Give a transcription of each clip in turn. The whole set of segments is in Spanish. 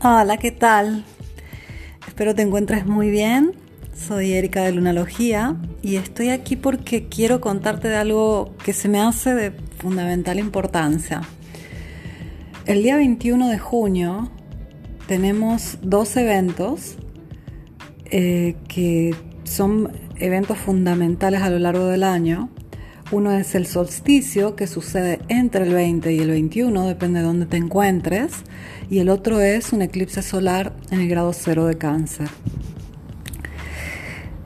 Hola, ¿qué tal? Espero te encuentres muy bien. Soy Erika de Lunalogía y estoy aquí porque quiero contarte de algo que se me hace de fundamental importancia. El día 21 de junio tenemos dos eventos eh, que son eventos fundamentales a lo largo del año. Uno es el solsticio, que sucede entre el 20 y el 21, depende de dónde te encuentres. Y el otro es un eclipse solar en el grado cero de cáncer.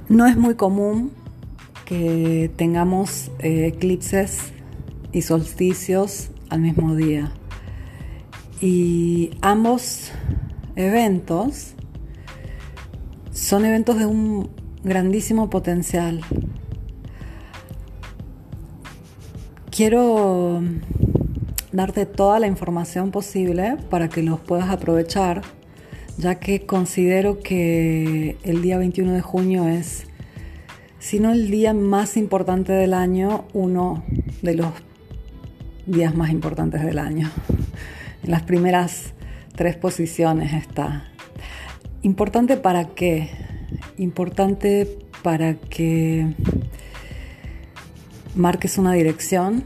No es muy común que tengamos eh, eclipses y solsticios al mismo día. Y ambos eventos son eventos de un grandísimo potencial. Quiero darte toda la información posible para que los puedas aprovechar, ya que considero que el día 21 de junio es, si no el día más importante del año, uno de los días más importantes del año. En las primeras tres posiciones está. ¿Importante para qué? Importante para que marques una dirección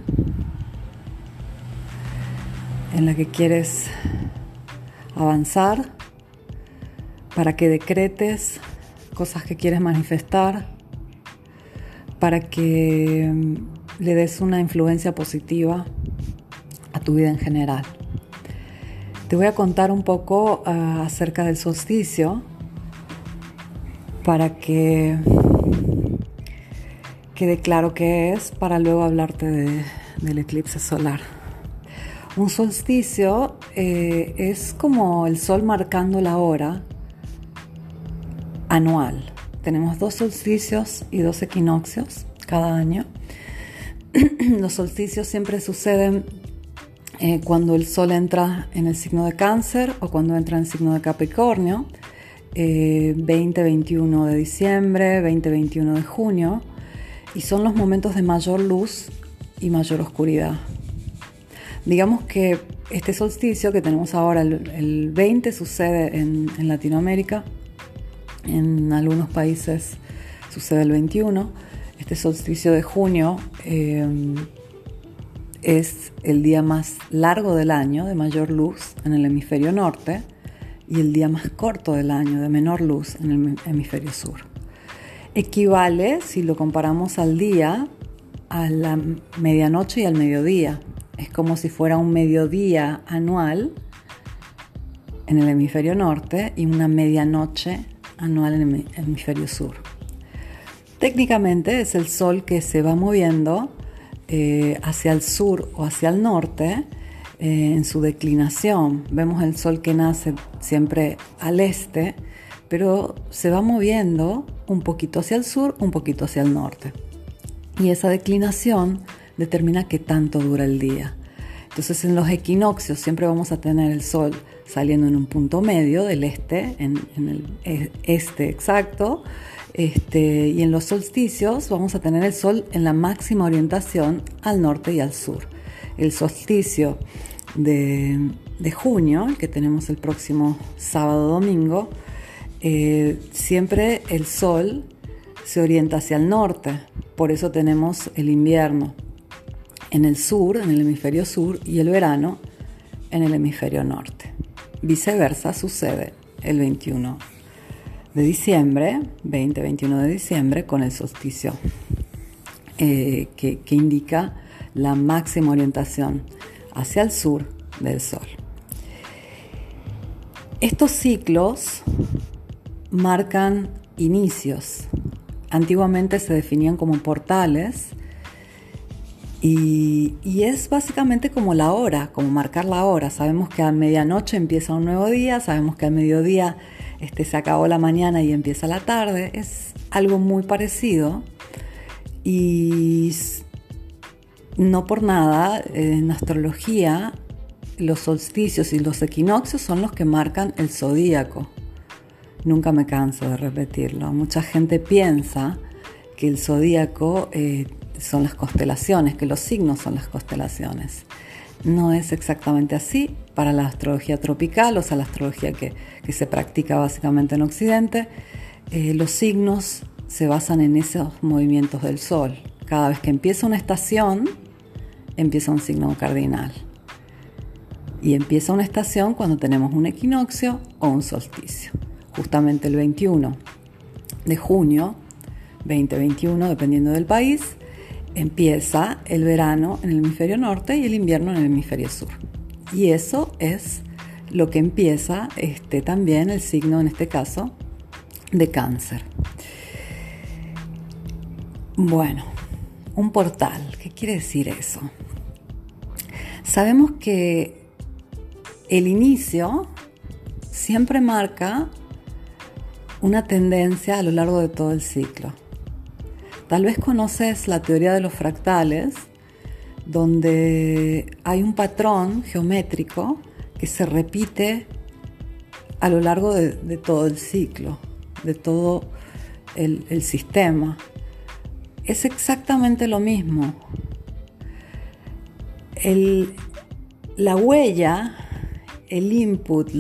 en la que quieres avanzar, para que decretes cosas que quieres manifestar, para que mm, le des una influencia positiva a tu vida en general. Te voy a contar un poco ah, acerca del solsticio para que quede claro qué es para luego hablarte del eclipse solar. Un solsticio eh, es como el sol marcando la hora anual. Tenemos dos solsticios y dos equinoccios cada año. Los solsticios siempre suceden eh, cuando el sol entra en el signo de cáncer o cuando entra en el signo de Capricornio, 20-21 eh, de diciembre, 20-21 de junio y son los momentos de mayor luz y mayor oscuridad. Digamos que este solsticio que tenemos ahora, el, 20, sucede en, Latinoamérica, en algunos países sucede el 21. Este solsticio de junio eh, es el día más largo del año, de mayor luz en el hemisferio norte, y el día más corto del año, de menor luz en el hemisferio sur equivale, si lo comparamos al día, a la medianoche y al mediodía. Es como si fuera un mediodía anual en el hemisferio norte y una medianoche anual en el hemisferio sur. Técnicamente es el sol que se va moviendo eh, hacia el sur o hacia el norte eh, en su declinación. Vemos el sol que nace siempre al este pero se va moviendo un poquito hacia el sur, un poquito hacia el norte. Y esa declinación determina qué tanto dura el día. Entonces en los equinoccios siempre vamos a tener el sol saliendo en un punto medio del este, en, el e, este exacto, este, y en los solsticios vamos a tener el sol en la máxima orientación al norte y al sur. El solsticio de, junio, que tenemos el próximo sábado domingo, eh, siempre el sol se orienta hacia el norte, por eso tenemos el invierno en el sur, en el hemisferio sur, y el verano en el hemisferio norte. Viceversa sucede el 21 de diciembre, 20-21 de diciembre, con el solsticio, eh, que indica la máxima orientación hacia el sur del sol. Estos ciclos marcan inicios. Antiguamente se definían como portales y, es básicamente como la hora, como marcar la hora. Sabemos que a medianoche empieza un nuevo día, sabemos que al mediodía este, se acabó la mañana y empieza la tarde. Es algo muy parecido y no por nada en astrología los solsticios y los equinoccios son los que marcan el zodíaco. Nunca me canso de repetirlo. Mucha gente piensa que el zodíaco eh, son las constelaciones, que los signos son las constelaciones. no es exactamente así para la astrología tropical, o sea, la astrología que, se practica básicamente en Occidente. Eh, los signos se basan en esos movimientos del Sol. Cada vez que empieza una estación, empieza un signo cardinal. Y empieza una estación cuando tenemos un equinoccio o un solsticio. Justamente el 21 de junio 2021, dependiendo del país, empieza el verano en el hemisferio norte y el invierno en el hemisferio sur. Y eso es lo que empieza este, también el signo, en este caso, de cáncer. Bueno, un portal, ¿qué quiere decir eso? Sabemos que el inicio siempre marca una tendencia a lo largo de todo el ciclo. Tal vez conoces la teoría de los fractales, donde hay un patrón geométrico que se repite a lo largo de, todo el ciclo, de todo el, sistema. Es exactamente lo mismo. la huella, el input,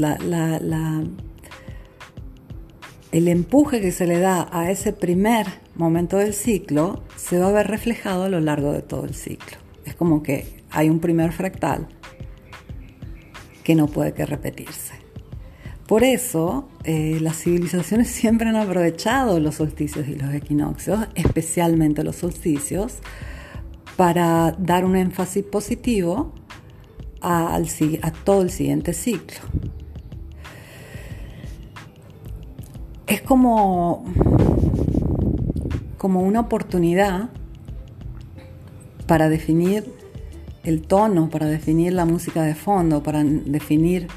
el empuje que se le da a ese primer momento del ciclo se va a ver reflejado a lo largo de todo el ciclo. Es como que hay un primer fractal que no puede que repetirse. Por eso eh, las civilizaciones siempre han aprovechado los solsticios y los equinoccios, especialmente los solsticios, para dar un énfasis positivo a todo el siguiente ciclo. Es como como una oportunidad para definir el tono, para definir la música de fondo, para definir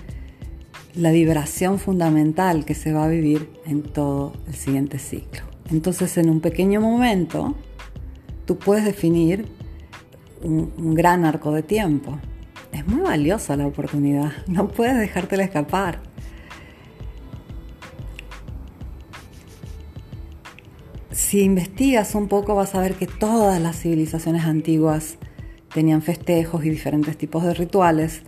la vibración fundamental que se va a vivir en todo el siguiente ciclo. Entonces en un pequeño momento tú puedes definir un, un gran arco de tiempo. Es muy valiosa la oportunidad, no puedes dejártela escapar. Si investigas un poco vas a ver que todas las civilizaciones antiguas tenían festejos y diferentes tipos de rituales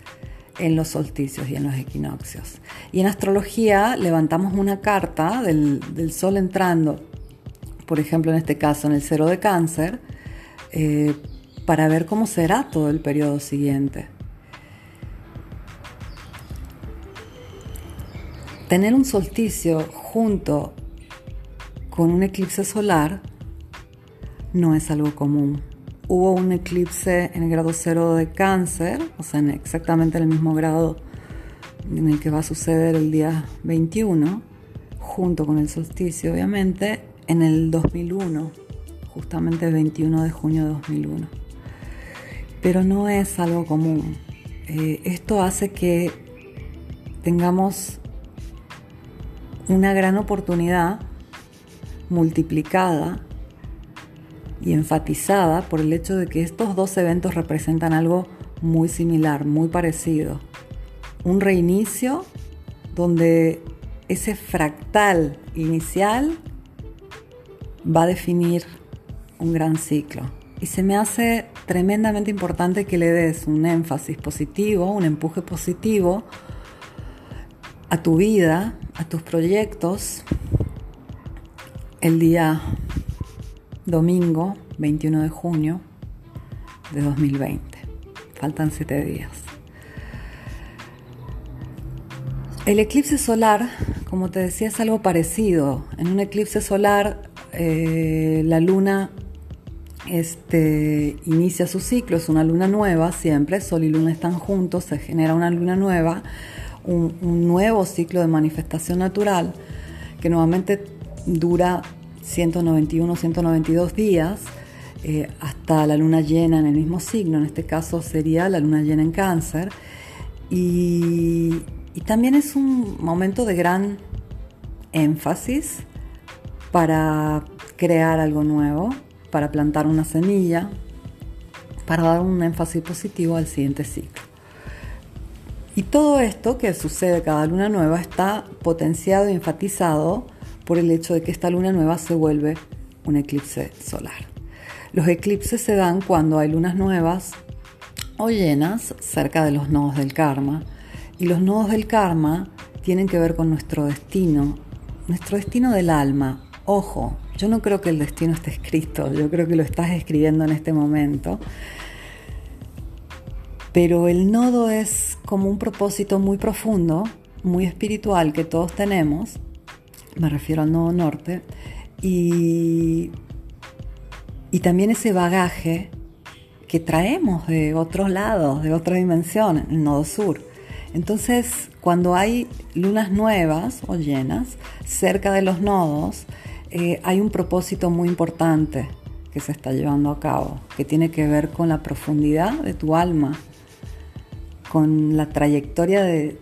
en los solsticios y en los equinoccios. Y en astrología levantamos una carta del, Sol entrando, por ejemplo en este caso en el cero de cáncer, eh, para ver cómo será todo el periodo siguiente. Tener un solsticio junto con un eclipse solar no es algo común. Hubo un eclipse en el grado cero de cáncer, o sea, en exactamente el mismo grado en el que va a suceder el día 21, junto con el solsticio, obviamente, en el 2001, justamente el 21 de junio de 2001. Pero no es algo común. Eh, esto hace que tengamos una gran oportunidad multiplicada y enfatizada por el hecho de que estos dos eventos representan algo muy similar, muy parecido. Un reinicio donde ese fractal inicial va a definir un gran ciclo. Y se me hace tremendamente importante que le des un énfasis positivo, un empuje positivo a tu vida, a tus proyectos, el día domingo 21 de junio de 2020. Faltan siete días. El eclipse solar, como te decía, es algo parecido. En un eclipse solar, eh, la luna este, inicia su ciclo, es una luna nueva siempre, Sol y Luna están juntos, se genera una luna nueva, un, un nuevo ciclo de manifestación natural que nuevamente dura 191, 192 días eh, hasta la luna llena en el mismo signo, en este caso sería la luna llena en cáncer. Y, y también es un momento de gran énfasis para crear algo nuevo, para plantar una semilla, para dar un énfasis positivo al siguiente ciclo. Y todo esto que sucede cada luna nueva está potenciado y enfatizado por el hecho de que esta luna nueva se vuelve un eclipse solar. Los eclipses se dan cuando hay lunas nuevas o llenas cerca de los nodos del karma. Y los nodos del karma tienen que ver con nuestro destino, nuestro destino del alma. Ojo, yo no creo que el destino esté escrito, yo creo que lo estás escribiendo en este momento. Pero el nodo es como un propósito muy profundo, muy espiritual que todos tenemos, me refiero al nodo norte, y, y también ese bagaje que traemos de otros lados, de otra dimensión, el nodo sur. Entonces, cuando hay lunas nuevas o llenas cerca de los nodos, eh, hay un propósito muy importante que se está llevando a cabo, que tiene que ver con la profundidad de tu alma, con la trayectoria de,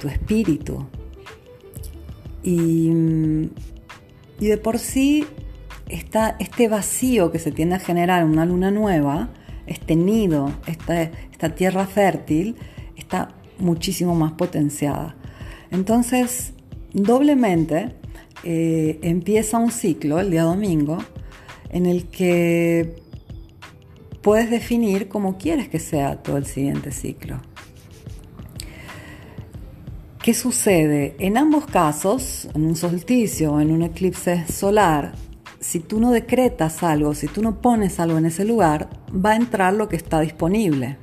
tu espíritu. Y, y, de por sí, está este vacío que se tiende a generar en una luna nueva, este nido, esta, esta tierra fértil, está muchísimo más potenciada. Entonces, doblemente eh, empieza un ciclo el día domingo en el que puedes definir cómo quieres que sea todo el siguiente ciclo. ¿Qué sucede? En ambos casos, en un solsticio o en un eclipse solar, si tú no decretas algo, si tú no pones algo en ese lugar, va a entrar lo que está disponible.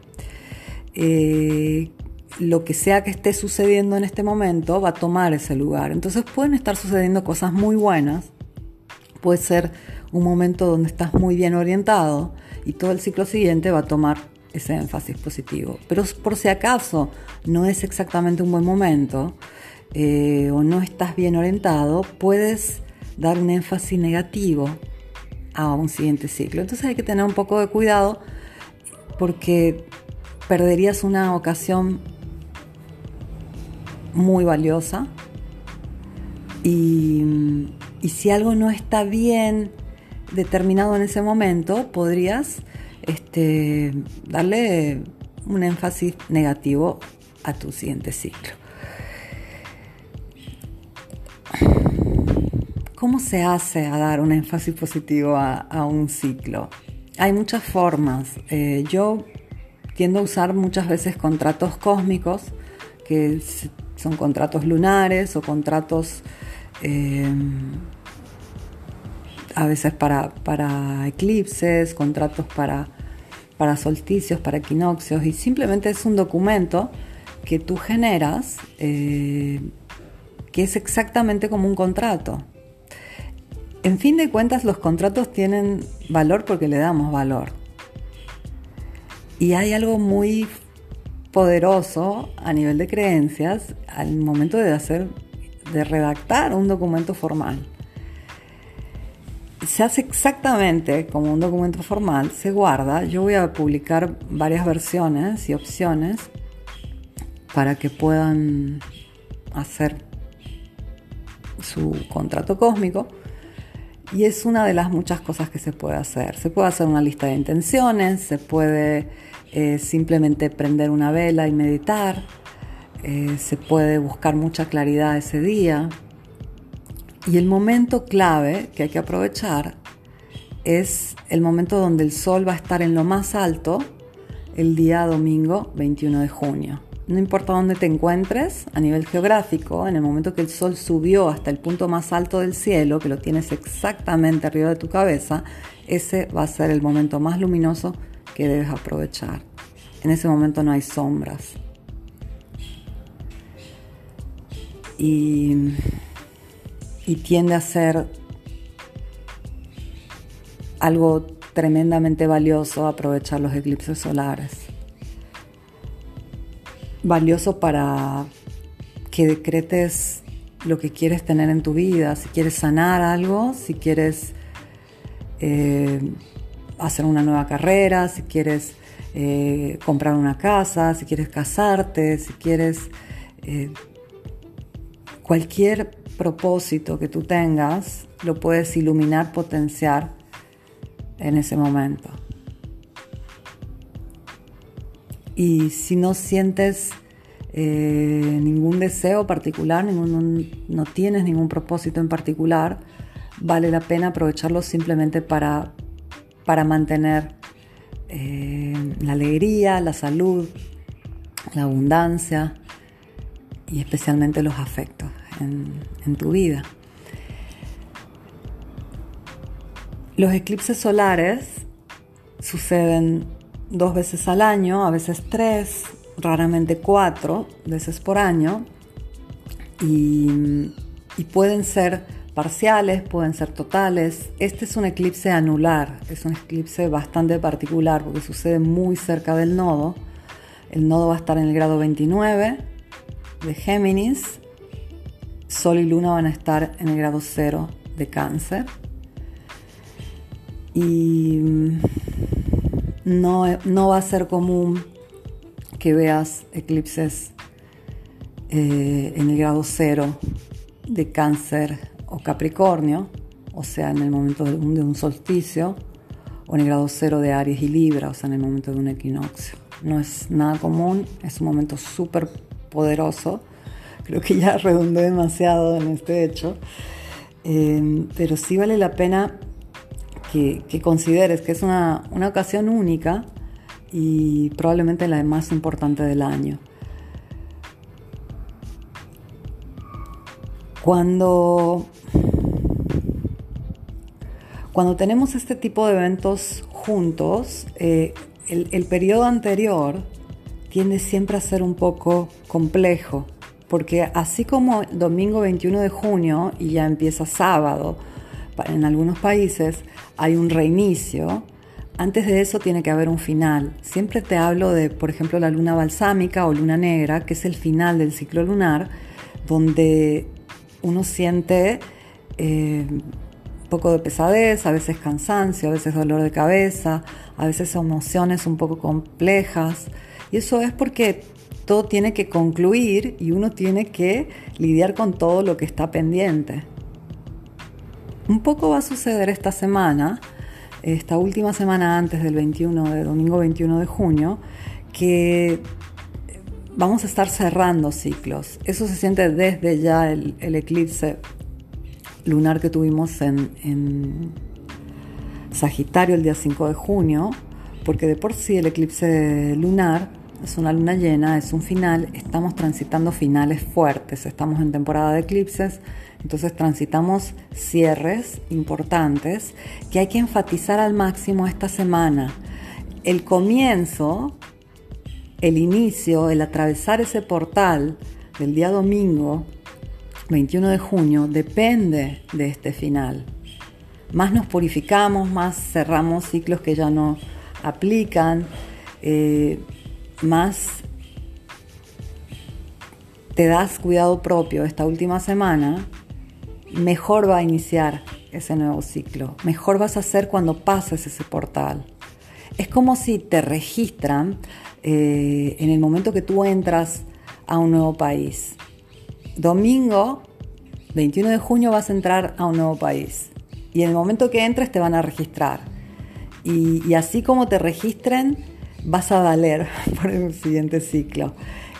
Eh, lo que sea que esté sucediendo en este momento va a tomar ese lugar. Entonces pueden estar sucediendo cosas muy buenas, puede ser un momento donde estás muy bien orientado y todo el ciclo siguiente va a tomar ese énfasis positivo. Pero por si acaso no es exactamente un buen momento eh, o no estás bien orientado, puedes dar un énfasis negativo a un siguiente ciclo. Entonces hay que tener un poco de cuidado porque perderías una ocasión muy valiosa. Y, si algo no está bien determinado en ese momento, podrías este, darle un énfasis negativo a tu siguiente ciclo. ¿Cómo se hace a dar un énfasis positivo a, un ciclo? Hay muchas formas. Eh, yo tiendo a usar muchas veces contratos cósmicos que son contratos lunares o contratos eh, a veces para, eclipses, contratos para, para solsticios, para equinoccios, y simplemente es un documento que tú generas eh, que es exactamente como un contrato. En fin de cuentas, los contratos tienen valor porque le damos valor. Y hay algo muy poderoso a nivel de creencias al momento de hacer, de redactar un documento formal. Se hace exactamente como un documento formal, se guarda. Yo voy a publicar varias versiones y opciones para que puedan hacer su contrato cósmico. Y es una de las muchas cosas que se puede hacer. Se puede hacer una lista de intenciones, se puede eh, simplemente prender una vela y meditar. Eh, se puede buscar mucha claridad ese día. Y el momento clave que hay que aprovechar es el momento donde el sol va a estar en lo más alto el día domingo 21 de junio. No importa dónde te encuentres a nivel geográfico, en el momento que el sol subió hasta el punto más alto del cielo, que lo tienes exactamente arriba de tu cabeza, ese va a ser el momento más luminoso que debes aprovechar. En ese momento no hay sombras. Y, tiende a ser algo tremendamente valioso aprovechar los eclipses solares. Valioso para que decretes lo que quieres tener en tu vida, si quieres sanar algo, si quieres eh, hacer una nueva carrera, si quieres eh, comprar una casa, si quieres casarte, si quieres eh, cualquier propósito que tú tengas, lo puedes iluminar, potenciar en ese momento. Y si no sientes eh, ningún deseo particular, no tienes ningún propósito en particular, vale la pena aprovecharlo simplemente para para mantener eh, la alegría, la salud, la abundancia y especialmente los afectos en, tu vida. Los eclipses solares suceden dos veces al año, a veces tres, raramente cuatro veces por año y, y pueden ser parciales, pueden ser totales. Este es un eclipse anular, es un eclipse bastante particular porque sucede muy cerca del nodo. El nodo va a estar en el grado 29 de Géminis. Sol y Luna van a estar en el grado 0 de Cáncer. Y mm, no, no va a ser común que veas eclipses eh, en el grado 0 de Cáncer o Capricornio, o sea, en el momento de un, solsticio, o en el grado cero de Aries y Libra, o sea, en el momento de un equinoccio. No es nada común, es un momento súper poderoso. Creo que ya redundé demasiado en este hecho, eh, pero sí vale la pena que, consideres que es una, una ocasión única y probablemente la más importante del año. Cuando, cuando tenemos este tipo de eventos juntos, eh, el, periodo anterior tiende siempre a ser un poco complejo, porque así como domingo 21 de junio y ya empieza sábado, en algunos países hay un reinicio, antes de eso tiene que haber un final. Siempre te hablo de, por ejemplo, la luna balsámica o luna negra, que es el final del ciclo lunar, donde uno siente eh, un poco de pesadez, a veces cansancio, a veces dolor de cabeza, a veces emociones un poco complejas. Y eso es porque todo tiene que concluir y uno tiene que lidiar con todo lo que está pendiente. Un poco va a suceder esta semana, esta última semana antes del 21, de domingo 21 de junio, que vamos a estar cerrando ciclos. Eso se siente desde ya el, eclipse lunar que tuvimos en, Sagitario el día 5 de junio, porque de por sí el eclipse lunar es una luna llena, es un final, estamos transitando finales fuertes, estamos en temporada de eclipses, entonces transitamos cierres importantes que hay que enfatizar al máximo esta semana. El comienzo el inicio, el atravesar ese portal del día domingo 21 de junio depende de este final. Más nos purificamos, más cerramos ciclos que ya no aplican, eh, más te das cuidado propio esta última semana, mejor va a iniciar ese nuevo ciclo, mejor vas a hacer cuando pases ese portal. Es como si te registran eh, en el momento que tú entras a un nuevo país. Domingo, 21 de junio, vas a entrar a un nuevo país. Y en el momento que entres te van a registrar. Y, así como te registren, vas a valer por el siguiente ciclo.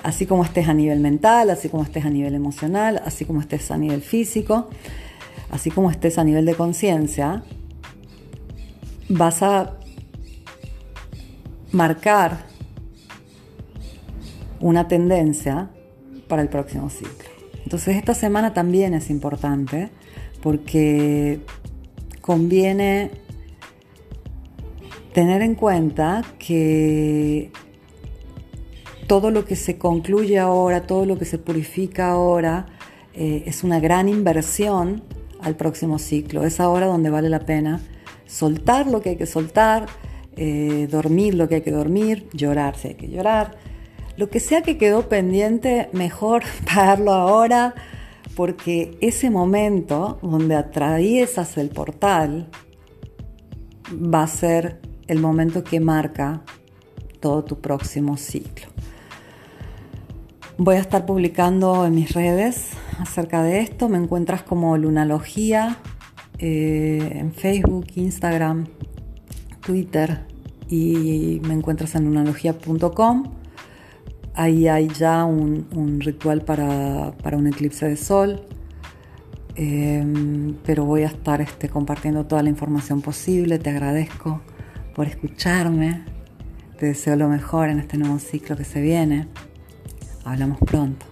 Así como estés a nivel mental, así como estés a nivel emocional, así como estés a nivel físico, así como estés a nivel de conciencia, vas a marcar una tendencia para el próximo ciclo. Entonces esta semana también es importante porque conviene tener en cuenta que todo lo que se concluye ahora, todo lo que se purifica ahora, eh, es una gran inversión al próximo ciclo. Es ahora donde vale la pena soltar lo que hay que soltar, eh, dormir lo que hay que dormir, llorar si hay que llorar, lo que sea que quedó pendiente, mejor pagarlo ahora, porque ese momento donde atraviesas el portal va a ser el momento que marca todo tu próximo ciclo. Voy a estar publicando en mis redes acerca de esto. Me encuentras como Lunalogía eh, en Facebook, Instagram, Twitter y me encuentras en lunalogía.com. Ahí hay ya un, ritual para, un eclipse de sol, em, pero voy a estar este, compartiendo toda la información posible. Te agradezco por escucharme. Te deseo lo mejor en este nuevo ciclo que se viene. Hablamos pronto.